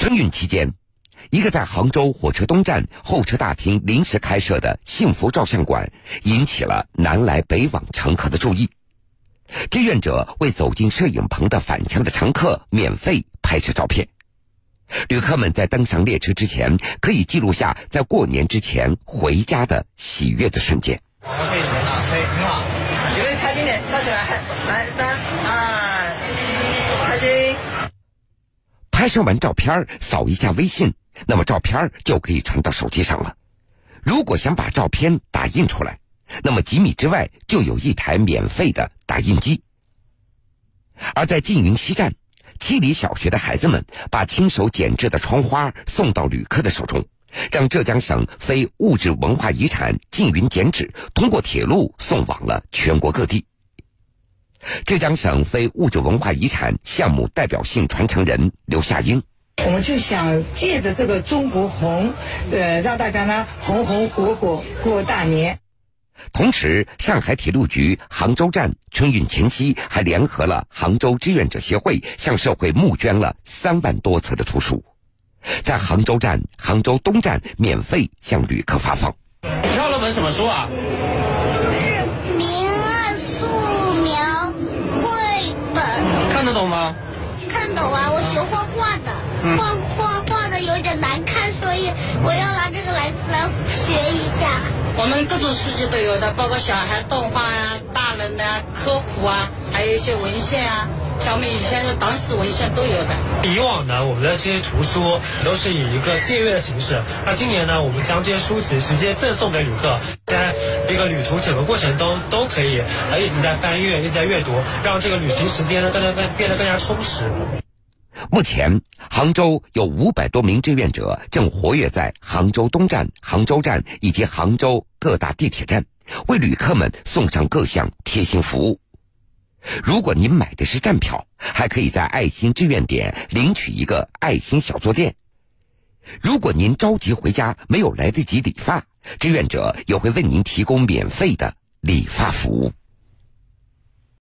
春运期间，一个在杭州火车东站候车大厅临时开设的幸福照相馆，引起了南来北往乘客的注意。志愿者为走进摄影棚的返乡的乘客免费拍摄照片。旅客们在登上列车之前，可以记录下在过年之前回家的喜悦的瞬间。我们可以先打飞，很好，准备开心点，跳起来，来三二，一。拍摄完照片，扫一下微信，那么照片就可以传到手机上了。如果想把照片打印出来，那么几米之外就有一台免费的打印机。而在缙云西站，七里小学的孩子们把亲手剪制的窗花送到旅客的手中，让浙江省非物质文化遗产缙云剪纸通过铁路送往了全国各地。浙江省非物质文化遗产项目代表性传承人刘夏英，我们就想借着这个中国红，呃，让大家呢红红火火过大年。同时，上海铁路局杭州站春运前夕还联合了杭州志愿者协会，向社会募捐了三万多册的图书，在杭州站、杭州东站免费向旅客发放。你挑了本什么书啊？看得懂吗？看懂啊，我学画画的，画画画的有点难看，所以我要拿这个来来学一下。我们各种书籍都有的，包括小孩动画啊、大人的科普啊，还有一些文献啊。像我们以前的党史文献都有的。以往呢，我们的这些图书都是以一个借阅的形式。那今年呢，我们将这些书籍直接赠送给旅客，在一个旅途整个过程中都可以呃一直在翻阅，一直在阅读，让这个旅行时间呢更加更变得更加充实。目前，杭州有五百多名志愿者正活跃在杭州东站、杭州站以及杭州各大地铁站，为旅客们送上各项贴心服务。如果您买的是站票，还可以在爱心志愿点领取一个爱心小坐垫。如果您着急回家没有来得及理发，志愿者也会为您提供免费的理发服务。